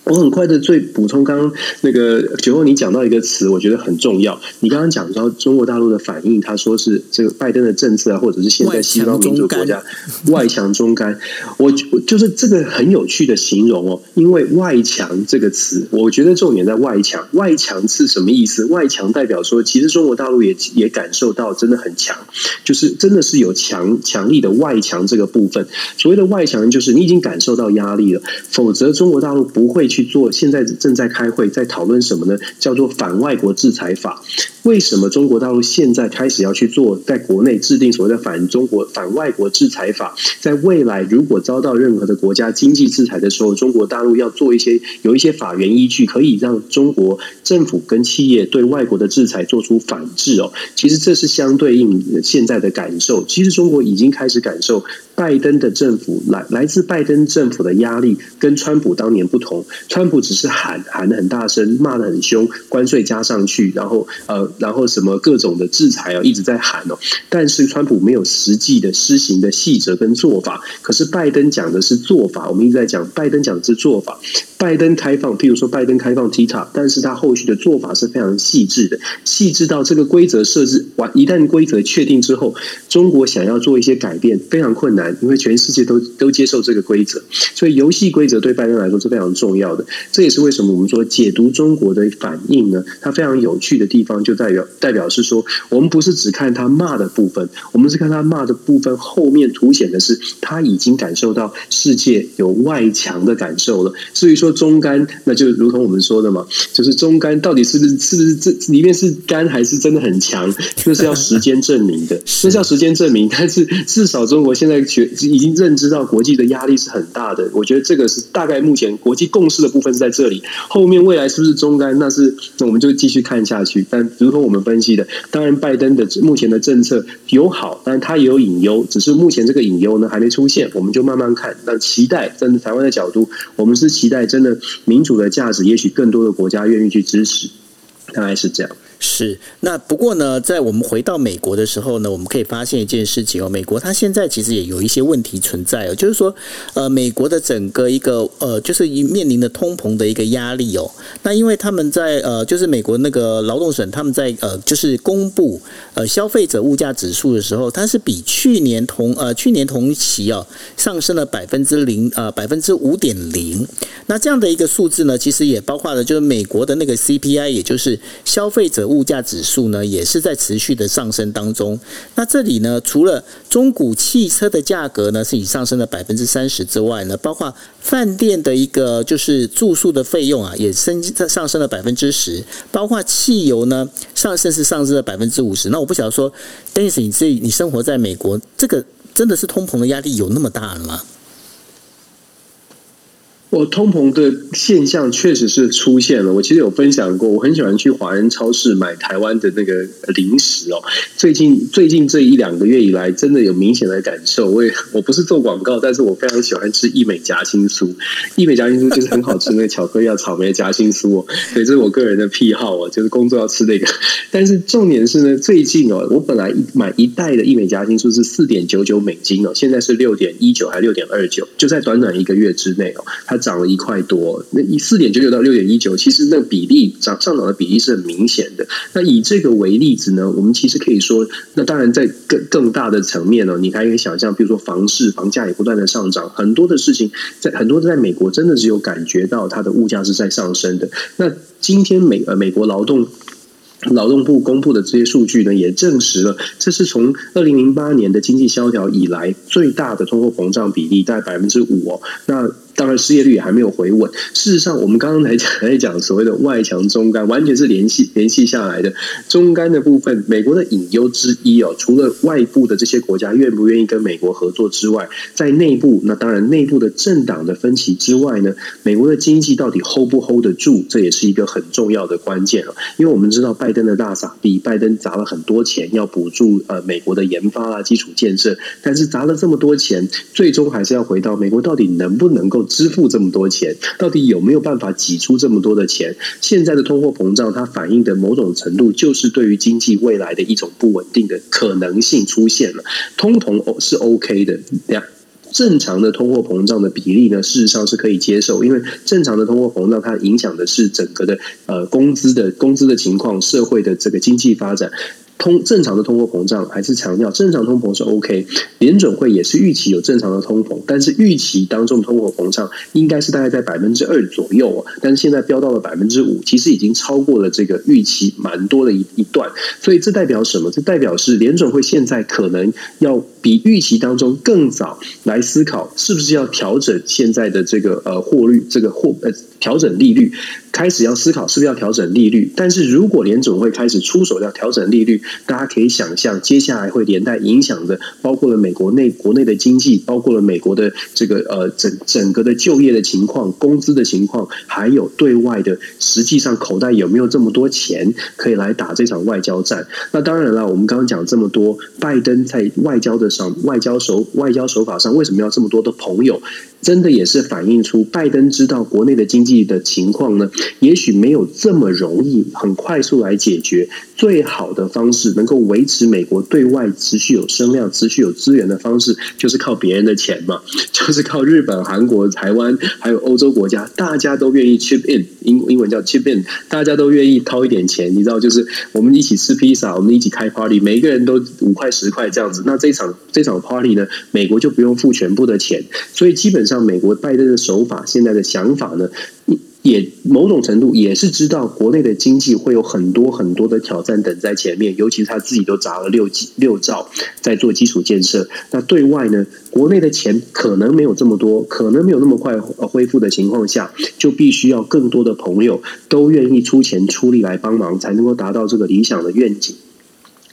我很快的最补充，刚刚那个九后你讲到一个词，我觉得很重要。你刚刚讲到中国大陆的反应，他说是这个拜登的政策啊，或者是现在西方民主国家外强中干。我就是这个很有趣的形容哦，因为外强这个词，我觉得重点在外强。外强是什么意思？外强代表说，其实中国大陆也也感受到真的很强，就是真的是有强强力的外强这个部分。所谓的外强，就是你已经感受到压力了，否则中国大陆不会。去做，现在正在开会，在讨论什么呢？叫做反外国制裁法。为什么中国大陆现在开始要去做，在国内制定所谓的反中国、反外国制裁法？在未来如果遭到任何的国家经济制裁的时候，中国大陆要做一些有一些法源依据，可以让中国政府跟企业对外国的制裁做出反制哦。其实这是相对应现在的感受。其实中国已经开始感受拜登的政府来来自拜登政府的压力，跟川普当年不同。川普只是喊喊的很大声，骂的很凶，关税加上去，然后呃，然后什么各种的制裁啊，一直在喊哦。但是川普没有实际的施行的细则跟做法。可是拜登讲的是做法，我们一直在讲拜登讲的是做法。拜登开放，譬如说拜登开放 TikTok，但是他后续的做法是非常细致的，细致到这个规则设置完，一旦规则确定之后，中国想要做一些改变非常困难，因为全世界都都接受这个规则，所以游戏规则对拜登来说是非常重要的。这也是为什么我们说解读中国的反应呢？它非常有趣的地方就在代表代表是说，我们不是只看他骂的部分，我们是看他骂的部分后面凸显的是他已经感受到世界有外强的感受了。至于说中干，那就如同我们说的嘛，就是中干到底是不是是不是这里面是干还是真的很强？那是要时间证明的，那是要时间证明。但是至少中国现在觉已经认知到国际的压力是很大的，我觉得这个是大概目前国际共识的部分是。在这里，后面未来是不是中干？那是那我们就继续看下去。但如跟我们分析的，当然拜登的目前的政策有好，但他也有隐忧，只是目前这个隐忧呢还没出现，我们就慢慢看。那期待站在台湾的角度，我们是期待真的民主的价值，也许更多的国家愿意去支持，大概是这样。是，那不过呢，在我们回到美国的时候呢，我们可以发现一件事情哦，美国它现在其实也有一些问题存在哦，就是说，呃，美国的整个一个呃，就是面临的通膨的一个压力哦。那因为他们在呃，就是美国那个劳动省他们在呃，就是公布呃消费者物价指数的时候，它是比去年同呃去年同期哦上升了百分之零呃百分之五点零。那这样的一个数字呢，其实也包括了就是美国的那个 CPI，也就是消费者。物价指数呢，也是在持续的上升当中。那这里呢，除了中古汽车的价格呢是以上升了百分之三十之外呢，包括饭店的一个就是住宿的费用啊，也升上升了百分之十。包括汽油呢，上升是上升了百分之五十。那我不晓得说，Dennis，你这你生活在美国，这个真的是通膨的压力有那么大了吗？我通膨的现象确实是出现了。我其实有分享过，我很喜欢去华人超市买台湾的那个零食哦。最近最近这一两个月以来，真的有明显的感受。我也我不是做广告，但是我非常喜欢吃益美夹心酥。益美夹心酥就是很好吃，那个巧克力啊草莓夹心酥哦。所以这是我个人的癖好哦，就是工作要吃那个。但是重点是呢，最近哦，我本来买一袋的益美夹心酥是四点九九美金哦，现在是六点一九还六点二九，就在短短一个月之内哦，它。涨了一块多，那一四点九九到六点一九，其实那比例涨上涨的比例是很明显的。那以这个为例子呢，我们其实可以说，那当然在更更大的层面呢，你还可以想象，比如说房市房价也不断的上涨，很多的事情在很多在美国真的只有感觉到它的物价是在上升的。那今天美呃美国劳动。劳动部公布的这些数据呢，也证实了这是从二零零八年的经济萧条以来最大的通货膨胀比例，在百分之五哦。那当然失业率也还没有回稳。事实上，我们刚刚来讲来讲所谓的外强中干，完全是联系联系下来的。中干的部分，美国的隐忧之一哦，除了外部的这些国家愿不愿意跟美国合作之外，在内部那当然内部的政党的分歧之外呢，美国的经济到底 hold 不 hold 得住，这也是一个很重要的关键了。因为我们知道拜登的大傻逼，拜登砸了很多钱要补助呃美国的研发啊基础建设，但是砸了这么多钱，最终还是要回到美国到底能不能够支付这么多钱，到底有没有办法挤出这么多的钱？现在的通货膨胀，它反映的某种程度就是对于经济未来的一种不稳定的可能性出现了。通膨是 OK 的，正常的通货膨胀的比例呢，事实上是可以接受，因为正常的通货膨胀它影响的是整个的呃工资的工资的情况，社会的这个经济发展。通正常的通货膨胀还是强调正常通膨是 OK，联准会也是预期有正常的通膨，但是预期当中通货膨胀应该是大概在百分之二左右啊，但是现在飙到了百分之五，其实已经超过了这个预期蛮多的一一段，所以这代表什么？这代表是联准会现在可能要比预期当中更早来思考，是不是要调整现在的这个呃货率，这个货呃调整利率。开始要思考是不是要调整利率，但是如果联总会开始出手要调整利率，大家可以想象接下来会连带影响的，包括了美国内国内的经济，包括了美国的这个呃整整个的就业的情况、工资的情况，还有对外的实际上口袋有没有这么多钱可以来打这场外交战？那当然了，我们刚刚讲这么多，拜登在外交的上外交手外交手法上为什么要这么多的朋友？真的也是反映出拜登知道国内的经济的情况呢，也许没有这么容易很快速来解决。最好的方式能够维持美国对外持续有声量、持续有资源的方式，就是靠别人的钱嘛，就是靠日本、韩国、台湾还有欧洲国家，大家都愿意 chip in，英英文叫 chip in，大家都愿意掏一点钱，你知道，就是我们一起吃披萨，我们一起开 party，每个人都五块十块这样子，那这场这场 party 呢，美国就不用付全部的钱，所以基本上。像美国拜登的手法，现在的想法呢，也某种程度也是知道国内的经济会有很多很多的挑战等在前面，尤其是他自己都砸了六几六兆在做基础建设。那对外呢，国内的钱可能没有这么多，可能没有那么快恢复的情况下，就必须要更多的朋友都愿意出钱出力来帮忙，才能够达到这个理想的愿景。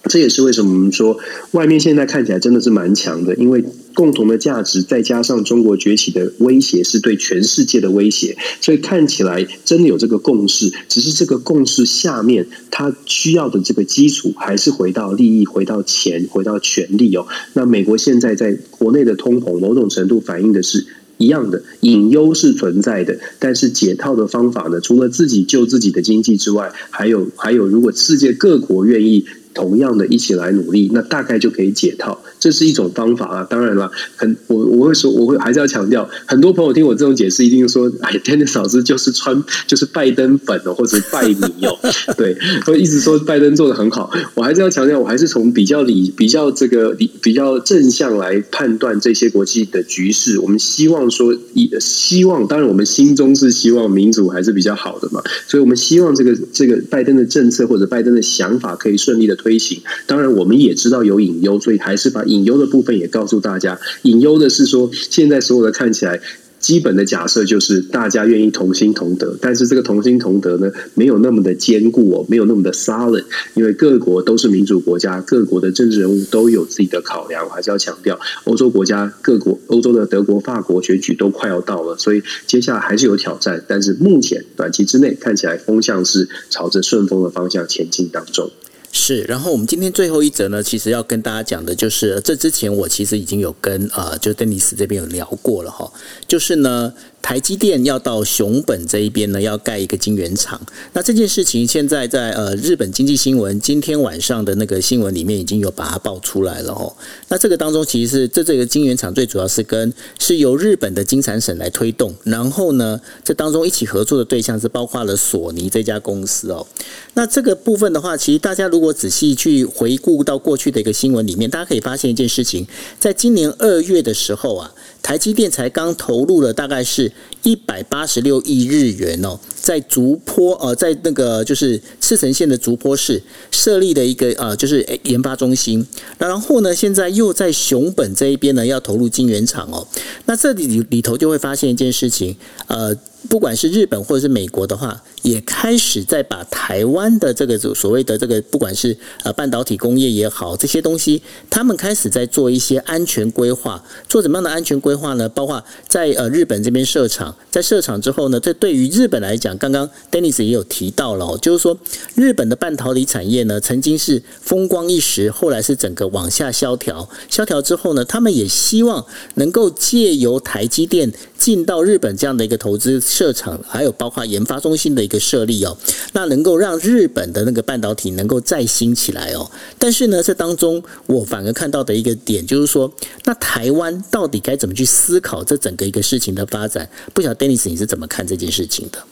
这也是为什么我们说外面现在看起来真的是蛮强的，因为共同的价值，再加上中国崛起的威胁，是对全世界的威胁。所以看起来真的有这个共识，只是这个共识下面，它需要的这个基础还是回到利益、回到钱、回到权力哦。那美国现在在国内的通膨，某种程度反映的是。一样的隐忧是存在的，但是解套的方法呢？除了自己救自己的经济之外，还有还有，如果世界各国愿意。同样的一起来努力，那大概就可以解套，这是一种方法啊。当然了，很我我会说，我会还是要强调，很多朋友听我这种解释，一定说，哎，Dennis 老师就是穿就是拜登粉哦，或者拜米哦，对，会一直说拜登做的很好。我还是要强调，我还是从比较理、比较这个理、比较正向来判断这些国际的局势。我们希望说，以希望，当然我们心中是希望民主还是比较好的嘛，所以我们希望这个这个拜登的政策或者拜登的想法可以顺利的。推行，当然我们也知道有隐忧，所以还是把隐忧的部分也告诉大家。隐忧的是说，现在所有的看起来基本的假设就是大家愿意同心同德，但是这个同心同德呢，没有那么的坚固哦，没有那么的 solid，因为各国都是民主国家，各国的政治人物都有自己的考量。我还是要强调，欧洲国家各国，欧洲的德国、法国选举都快要到了，所以接下来还是有挑战。但是目前短期之内看起来风向是朝着顺风的方向前进当中。是，然后我们今天最后一则呢，其实要跟大家讲的就是，这之前我其实已经有跟呃，就邓尼斯这边有聊过了哈，就是呢。台积电要到熊本这一边呢，要盖一个晶圆厂。那这件事情现在在呃日本经济新闻今天晚上的那个新闻里面已经有把它爆出来了哦。那这个当中其实是这这个晶圆厂最主要是跟是由日本的金产省来推动，然后呢，这当中一起合作的对象是包括了索尼这家公司哦。那这个部分的话，其实大家如果仔细去回顾到过去的一个新闻里面，大家可以发现一件事情，在今年二月的时候啊。台积电才刚投入了大概是一百八十六亿日元哦，在竹坡呃，在那个就是赤城县的竹坡市设立的一个呃，就是研发中心。然后呢，现在又在熊本这一边呢，要投入晶圆厂哦。那这里里头就会发现一件事情，呃。不管是日本或者是美国的话，也开始在把台湾的这个所谓的这个，不管是呃半导体工业也好，这些东西，他们开始在做一些安全规划。做怎么样的安全规划呢？包括在呃日本这边设厂，在设厂之后呢，这对于日本来讲，刚刚 Dennis 也有提到了，就是说日本的半导体产业呢，曾经是风光一时，后来是整个往下萧条。萧条之后呢，他们也希望能够借由台积电进到日本这样的一个投资。设厂还有包括研发中心的一个设立哦，那能够让日本的那个半导体能够再兴起来哦。但是呢，这当中我反而看到的一个点就是说，那台湾到底该怎么去思考这整个一个事情的发展？不晓得 Dennis 你是怎么看这件事情的？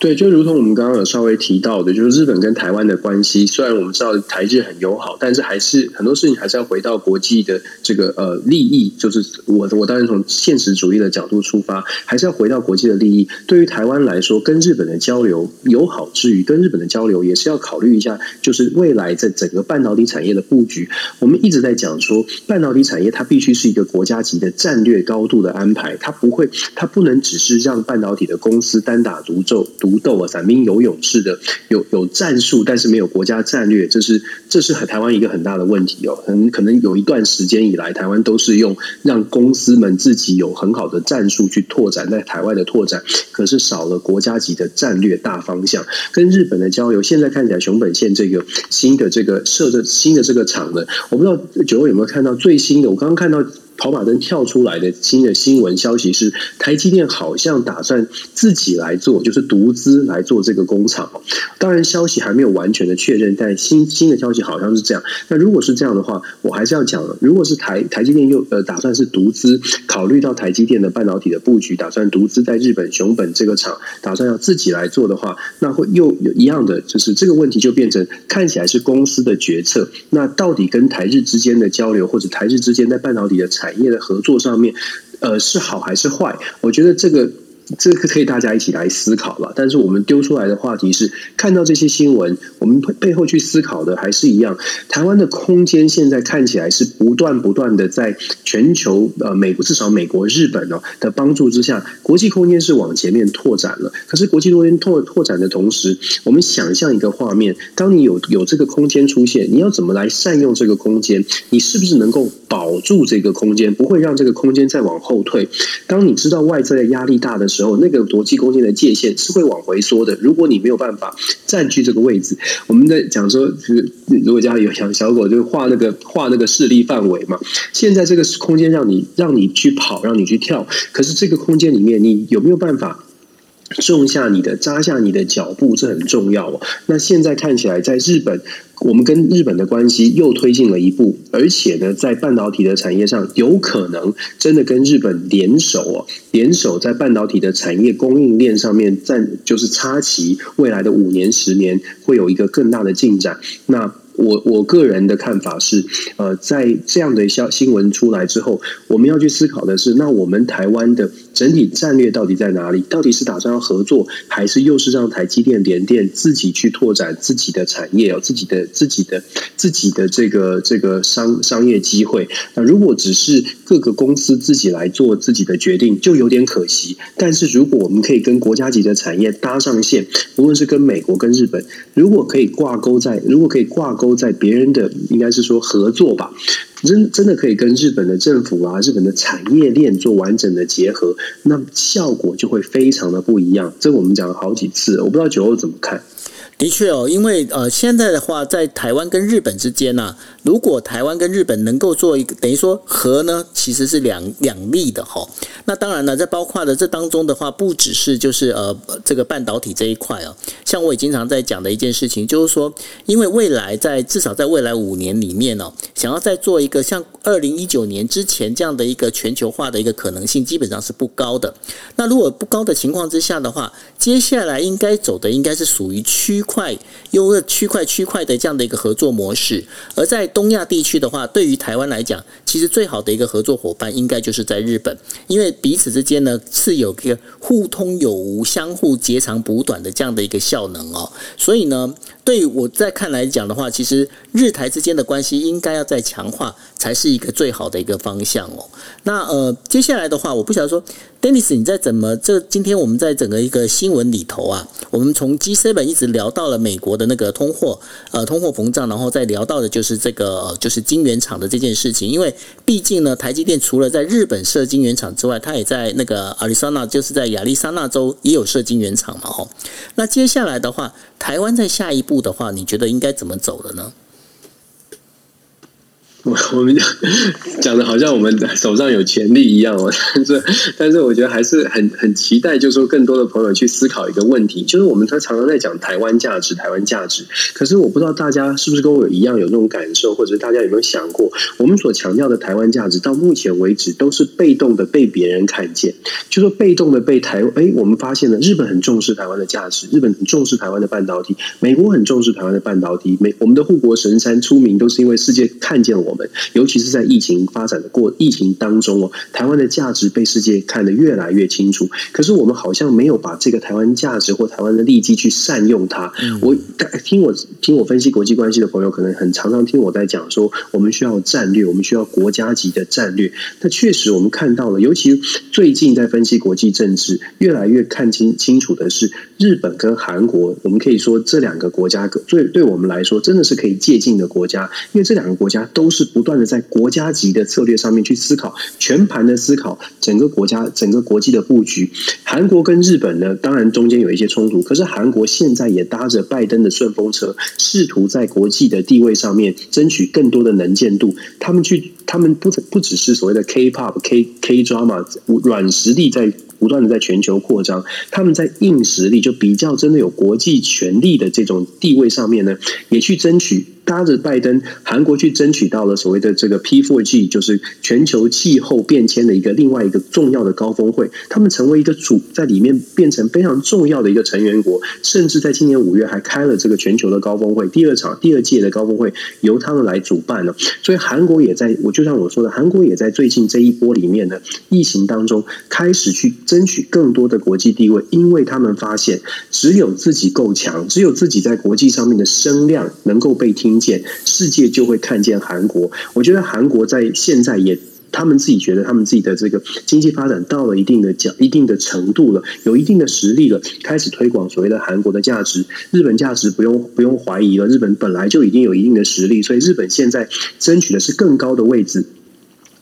对，就如同我们刚刚有稍微提到的，就是日本跟台湾的关系，虽然我们知道台日很友好，但是还是很多事情还是要回到国际的这个呃利益。就是我我当然从现实主义的角度出发，还是要回到国际的利益。对于台湾来说，跟日本的交流友好之余，跟日本的交流也是要考虑一下，就是未来在整个半导体产业的布局。我们一直在讲说，半导体产业它必须是一个国家级的战略高度的安排，它不会，它不能只是让半导体的公司单打独奏。独斗啊，散兵游勇式的，有有战术，但是没有国家战略，这是这是台湾一个很大的问题哦。很可能有一段时间以来，台湾都是用让公司们自己有很好的战术去拓展在海外的拓展，可是少了国家级的战略大方向。跟日本的交流，现在看起来熊本县这个新的这个设的新的这个厂呢，我不知道九位有没有看到最新的？我刚刚看到。跑马灯跳出来的新的新闻消息是，台积电好像打算自己来做，就是独资来做这个工厂。当然，消息还没有完全的确认，但新新的消息好像是这样。那如果是这样的话，我还是要讲了。如果是台台积电又呃打算是独资，考虑到台积电的半导体的布局，打算独资在日本熊本这个厂，打算要自己来做的话，那会又有一样的，就是这个问题就变成看起来是公司的决策。那到底跟台日之间的交流，或者台日之间在半导体的产产业的合作上面，呃，是好还是坏？我觉得这个这个可以大家一起来思考了。但是我们丢出来的话题是，看到这些新闻，我们背后去思考的还是一样。台湾的空间现在看起来是不断不断的在全球呃美国至少美国日本哦的帮助之下，国际空间是往前面拓展了。可是国际空间拓拓展的同时，我们想象一个画面：当你有有这个空间出现，你要怎么来善用这个空间？你是不是能够保住这个空间，不会让这个空间再往后退？当你知道外在的压力大的时候，时候那个国际空间的界限是会往回缩的。如果你没有办法占据这个位置，我们在讲说，就是如果家里有养小狗，就画那个画那个势力范围嘛。现在这个空间让你让你去跑，让你去跳，可是这个空间里面，你有没有办法？种下你的扎下你的脚步，这很重要哦。那现在看起来，在日本，我们跟日本的关系又推进了一步，而且呢，在半导体的产业上，有可能真的跟日本联手哦，联手在半导体的产业供应链上面占，就是插旗，未来的五年、十年会有一个更大的进展。那。我我个人的看法是，呃，在这样的消新闻出来之后，我们要去思考的是，那我们台湾的整体战略到底在哪里？到底是打算要合作，还是又是让台积电、联电自己去拓展自己的产业哦，自己的、自己的、自己的这个这个商商业机会？那如果只是各个公司自己来做自己的决定，就有点可惜。但是如果我们可以跟国家级的产业搭上线，无论是跟美国、跟日本，如果可以挂钩在，如果可以挂钩。在别人的应该是说合作吧，真真的可以跟日本的政府啊、日本的产业链做完整的结合，那效果就会非常的不一样。这我们讲了好几次，我不知道九欧怎么看。的确哦，因为呃，现在的话，在台湾跟日本之间呢，如果台湾跟日本能够做一个等于说和呢，其实是两两利的哈。那当然呢，在包括的这当中的话，不只是就是呃这个半导体这一块啊，像我也经常在讲的一件事情，就是说，因为未来在至少在未来五年里面呢，想要再做一个像二零一九年之前这样的一个全球化的一个可能性，基本上是不高的。那如果不高的情况之下的话，接下来应该走的应该是属于区。块优区块区块的这样的一个合作模式，而在东亚地区的话，对于台湾来讲，其实最好的一个合作伙伴应该就是在日本，因为彼此之间呢是有一个互通有无、相互截长补短的这样的一个效能哦，所以呢。对我在看来讲的话，其实日台之间的关系应该要再强化，才是一个最好的一个方向哦。那呃，接下来的话，我不晓得说，Dennis，你在怎么这今天我们在整个一个新闻里头啊，我们从 G7 一直聊到了美国的那个通货呃通货膨胀，然后再聊到的就是这个就是晶圆厂的这件事情。因为毕竟呢，台积电除了在日本设晶圆厂之外，它也在那个亚利桑那，就是在亚利桑那州也有设晶圆厂嘛，吼。那接下来的话，台湾在下一步。的话，你觉得应该怎么走的呢？我们讲讲的好像我们手上有权利一样哦，但是但是我觉得还是很很期待，就是说更多的朋友去思考一个问题，就是我们他常常在讲台湾价值，台湾价值，可是我不知道大家是不是跟我一样有那种感受，或者大家有没有想过，我们所强调的台湾价值，到目前为止都是被动的被别人看见，就说被动的被台哎，我们发现了日本很重视台湾的价值，日本很重视台湾的半导体，美国很重视台湾的半导体，美我们的护国神山出名都是因为世界看见了。我们尤其是在疫情发展的过疫情当中哦，台湾的价值被世界看得越来越清楚。可是我们好像没有把这个台湾价值或台湾的利基去善用它。我听我听我分析国际关系的朋友，可能很常常听我在讲说，我们需要战略，我们需要国家级的战略。那确实我们看到了，尤其最近在分析国际政治，越来越看清清楚的是日本跟韩国。我们可以说这两个国家，对对我们来说真的是可以借鉴的国家，因为这两个国家都是。不断的在国家级的策略上面去思考，全盘的思考整个国家、整个国际的布局。韩国跟日本呢，当然中间有一些冲突，可是韩国现在也搭着拜登的顺风车，试图在国际的地位上面争取更多的能见度。他们去，他们不不只是所谓的 K-pop、K K drama 软实力在不断的在全球扩张，他们在硬实力就比较真的有国际权力的这种地位上面呢，也去争取。搭着拜登，韩国去争取到了所谓的这个 P4G，就是全球气候变迁的一个另外一个重要的高峰会，他们成为一个主在里面变成非常重要的一个成员国，甚至在今年五月还开了这个全球的高峰会，第二场第二届的高峰会由他们来主办了。所以韩国也在我就像我说的，韩国也在最近这一波里面呢，疫情当中开始去争取更多的国际地位，因为他们发现只有自己够强，只有自己在国际上面的声量能够被听见，世界就会看见韩国。我觉得韩国在现在也。他们自己觉得，他们自己的这个经济发展到了一定的角、一定的程度了，有一定的实力了，开始推广所谓的韩国的价值、日本价值，不用不用怀疑了。日本本来就已经有一定的实力，所以日本现在争取的是更高的位置。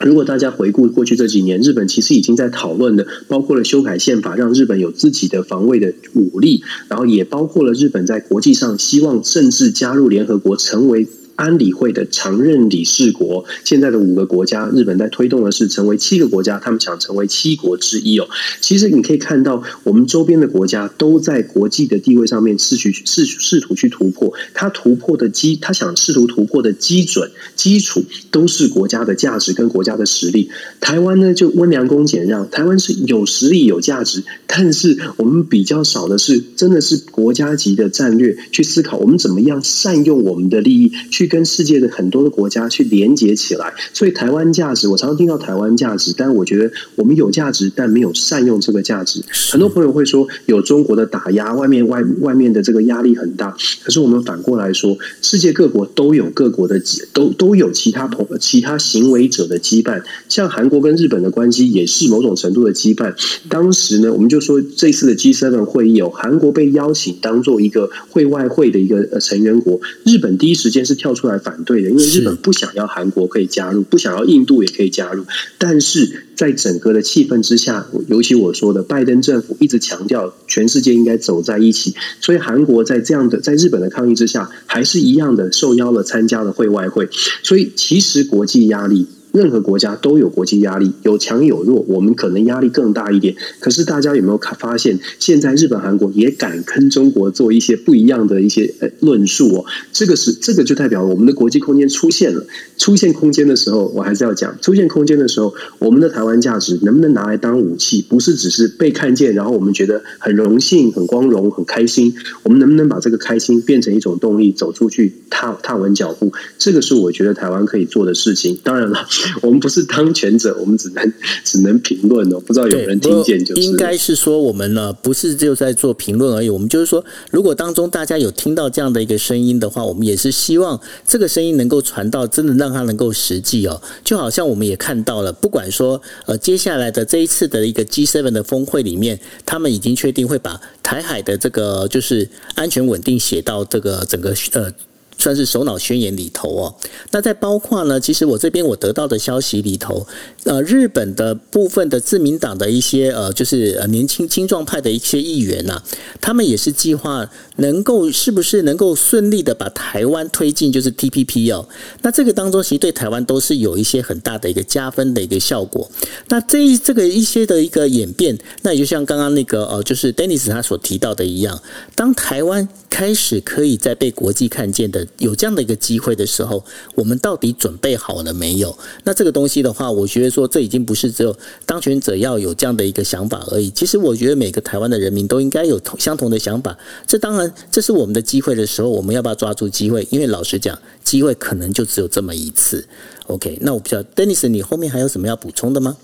如果大家回顾过去这几年，日本其实已经在讨论的，包括了修改宪法，让日本有自己的防卫的武力，然后也包括了日本在国际上希望甚至加入联合国，成为。安理会的常任理事国，现在的五个国家，日本在推动的是成为七个国家，他们想成为七国之一哦。其实你可以看到，我们周边的国家都在国际的地位上面试去试试图去突破，他突破的基，他想试图突破的基准基础，都是国家的价值跟国家的实力。台湾呢，就温良恭俭让，台湾是有实力有价值，但是我们比较少的是，真的是国家级的战略去思考，我们怎么样善用我们的利益去。跟世界的很多的国家去连接起来，所以台湾价值，我常常听到台湾价值，但我觉得我们有价值，但没有善用这个价值。很多朋友会说有中国的打压，外面外外面的这个压力很大。可是我们反过来说，世界各国都有各国的都都有其他同其他行为者的羁绊，像韩国跟日本的关系也是某种程度的羁绊。当时呢，我们就说这次的 G7 会议有韩国被邀请当做一个会外会的一个成员国，日本第一时间是跳。出来反对的，因为日本不想要韩国可以加入，不想要印度也可以加入。但是在整个的气氛之下，尤其我说的，拜登政府一直强调全世界应该走在一起，所以韩国在这样的在日本的抗议之下，还是一样的受邀了参加了会外会。所以其实国际压力。任何国家都有国际压力，有强有弱，我们可能压力更大一点。可是大家有没有看发现，现在日本、韩国也敢跟中国做一些不一样的一些呃论述哦？这个是这个就代表我们的国际空间出现了。出现空间的时候，我还是要讲，出现空间的时候，我们的台湾价值能不能拿来当武器？不是只是被看见，然后我们觉得很荣幸、很光荣、很开心。我们能不能把这个开心变成一种动力，走出去踏踏稳脚步？这个是我觉得台湾可以做的事情。当然了。我们不是当权者，我们只能 只能评论哦。不知道有人听见，就是应该是说我们呢，不是只有在做评论而已。我们就是说，如果当中大家有听到这样的一个声音的话，我们也是希望这个声音能够传到，真的让它能够实际哦。就好像我们也看到了，不管说呃接下来的这一次的一个 G7 的峰会里面，他们已经确定会把台海的这个就是安全稳定写到这个整个呃。算是首脑宣言里头哦，那在包括呢，其实我这边我得到的消息里头，呃，日本的部分的自民党的一些呃，就是呃年轻青壮派的一些议员呐，他们也是计划能够是不是能够顺利的把台湾推进就是 T P P 哦，那这个当中其实对台湾都是有一些很大的一个加分的一个效果。那这这个一些的一个演变，那也就像刚刚那个呃，就是 Dennis 他所提到的一样，当台湾开始可以在被国际看见的。有这样的一个机会的时候，我们到底准备好了没有？那这个东西的话，我觉得说这已经不是只有当权者要有这样的一个想法而已。其实我觉得每个台湾的人民都应该有同相同的想法。这当然这是我们的机会的时候，我们要不要抓住机会？因为老实讲，机会可能就只有这么一次。OK，那我不知道，Dennis，你后面还有什么要补充的吗？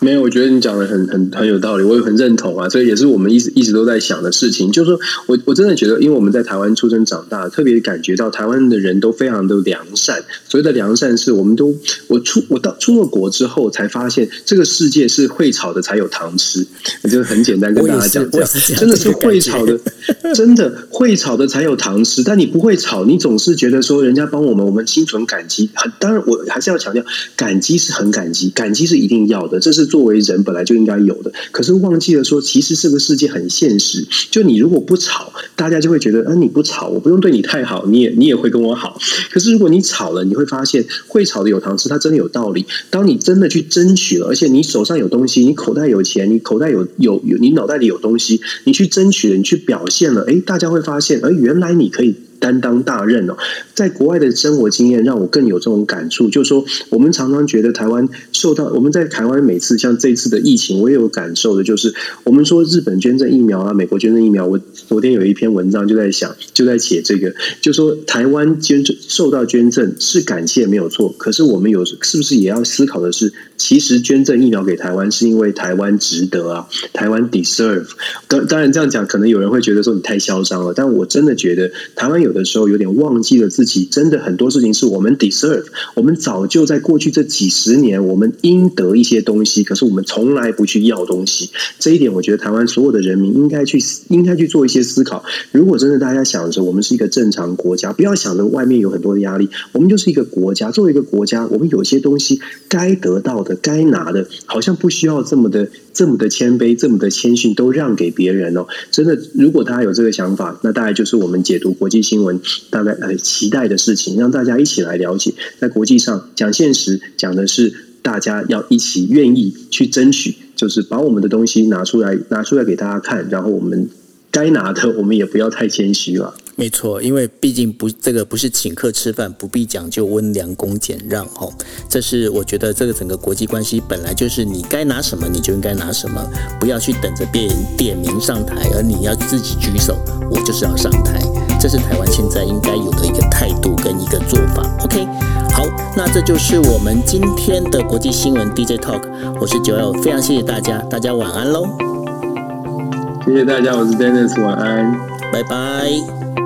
没有，我觉得你讲的很很很有道理，我也很认同啊。所以也是我们一直一直都在想的事情，就是说我我真的觉得，因为我们在台湾出生长大，特别感觉到台湾的人都非常的良善。所谓的良善，是我们都我出我到出了国之后，才发现这个世界是会炒的才有糖吃。就是很简单，跟大家讲真的是会炒的，真的会炒的才有糖吃。但你不会炒，你总是觉得说人家帮我们，我们心存感激。很当然，我还是要强调，感激是很感激，感激是一定要的，这是。作为人本来就应该有的，可是忘记了说，其实这个世界很现实。就你如果不吵，大家就会觉得，啊，你不吵，我不用对你太好，你也你也会跟我好。可是如果你吵了，你会发现会吵的有糖吃，它真的有道理。当你真的去争取了，而且你手上有东西，你口袋有钱，你口袋有有有，你脑袋里有东西，你去争取了，你去表现了，哎，大家会发现，而原来你可以。担当大任哦。在国外的生活经验让我更有这种感触，就是说，我们常常觉得台湾受到我们在台湾每次像这次的疫情，我也有感受的，就是我们说日本捐赠疫苗啊，美国捐赠疫苗。我昨天有一篇文章就在想，就在写这个，就说台湾捐赠受到捐赠是感谢没有错，可是我们有是不是也要思考的是，其实捐赠疫苗给台湾是因为台湾值得啊，台湾 deserve。当当然这样讲，可能有人会觉得说你太嚣张了，但我真的觉得台湾有有的时候有点忘记了自己，真的很多事情是我们 deserve。我们早就在过去这几十年，我们应得一些东西，可是我们从来不去要东西。这一点，我觉得台湾所有的人民应该去应该去做一些思考。如果真的大家想着我们是一个正常国家，不要想着外面有很多的压力，我们就是一个国家。作为一个国家，我们有些东西该得到的、该拿的，好像不需要这么的。这么的谦卑，这么的谦逊，都让给别人哦。真的，如果大家有这个想法，那大概就是我们解读国际新闻大概呃期待的事情，让大家一起来了解，在国际上讲现实，讲的是大家要一起愿意去争取，就是把我们的东西拿出来，拿出来给大家看，然后我们该拿的，我们也不要太谦虚了。没错，因为毕竟不这个不是请客吃饭，不必讲究温良恭俭让哦。这是我觉得这个整个国际关系本来就是你该拿什么你就应该拿什么，不要去等着别人点名上台，而你要自己举手，我就是要上台。这是台湾现在应该有的一个态度跟一个做法。OK，好，那这就是我们今天的国际新闻 DJ Talk，我是九幺非常谢谢大家，大家晚安喽。谢谢大家，我是 Dennis，晚安，拜拜。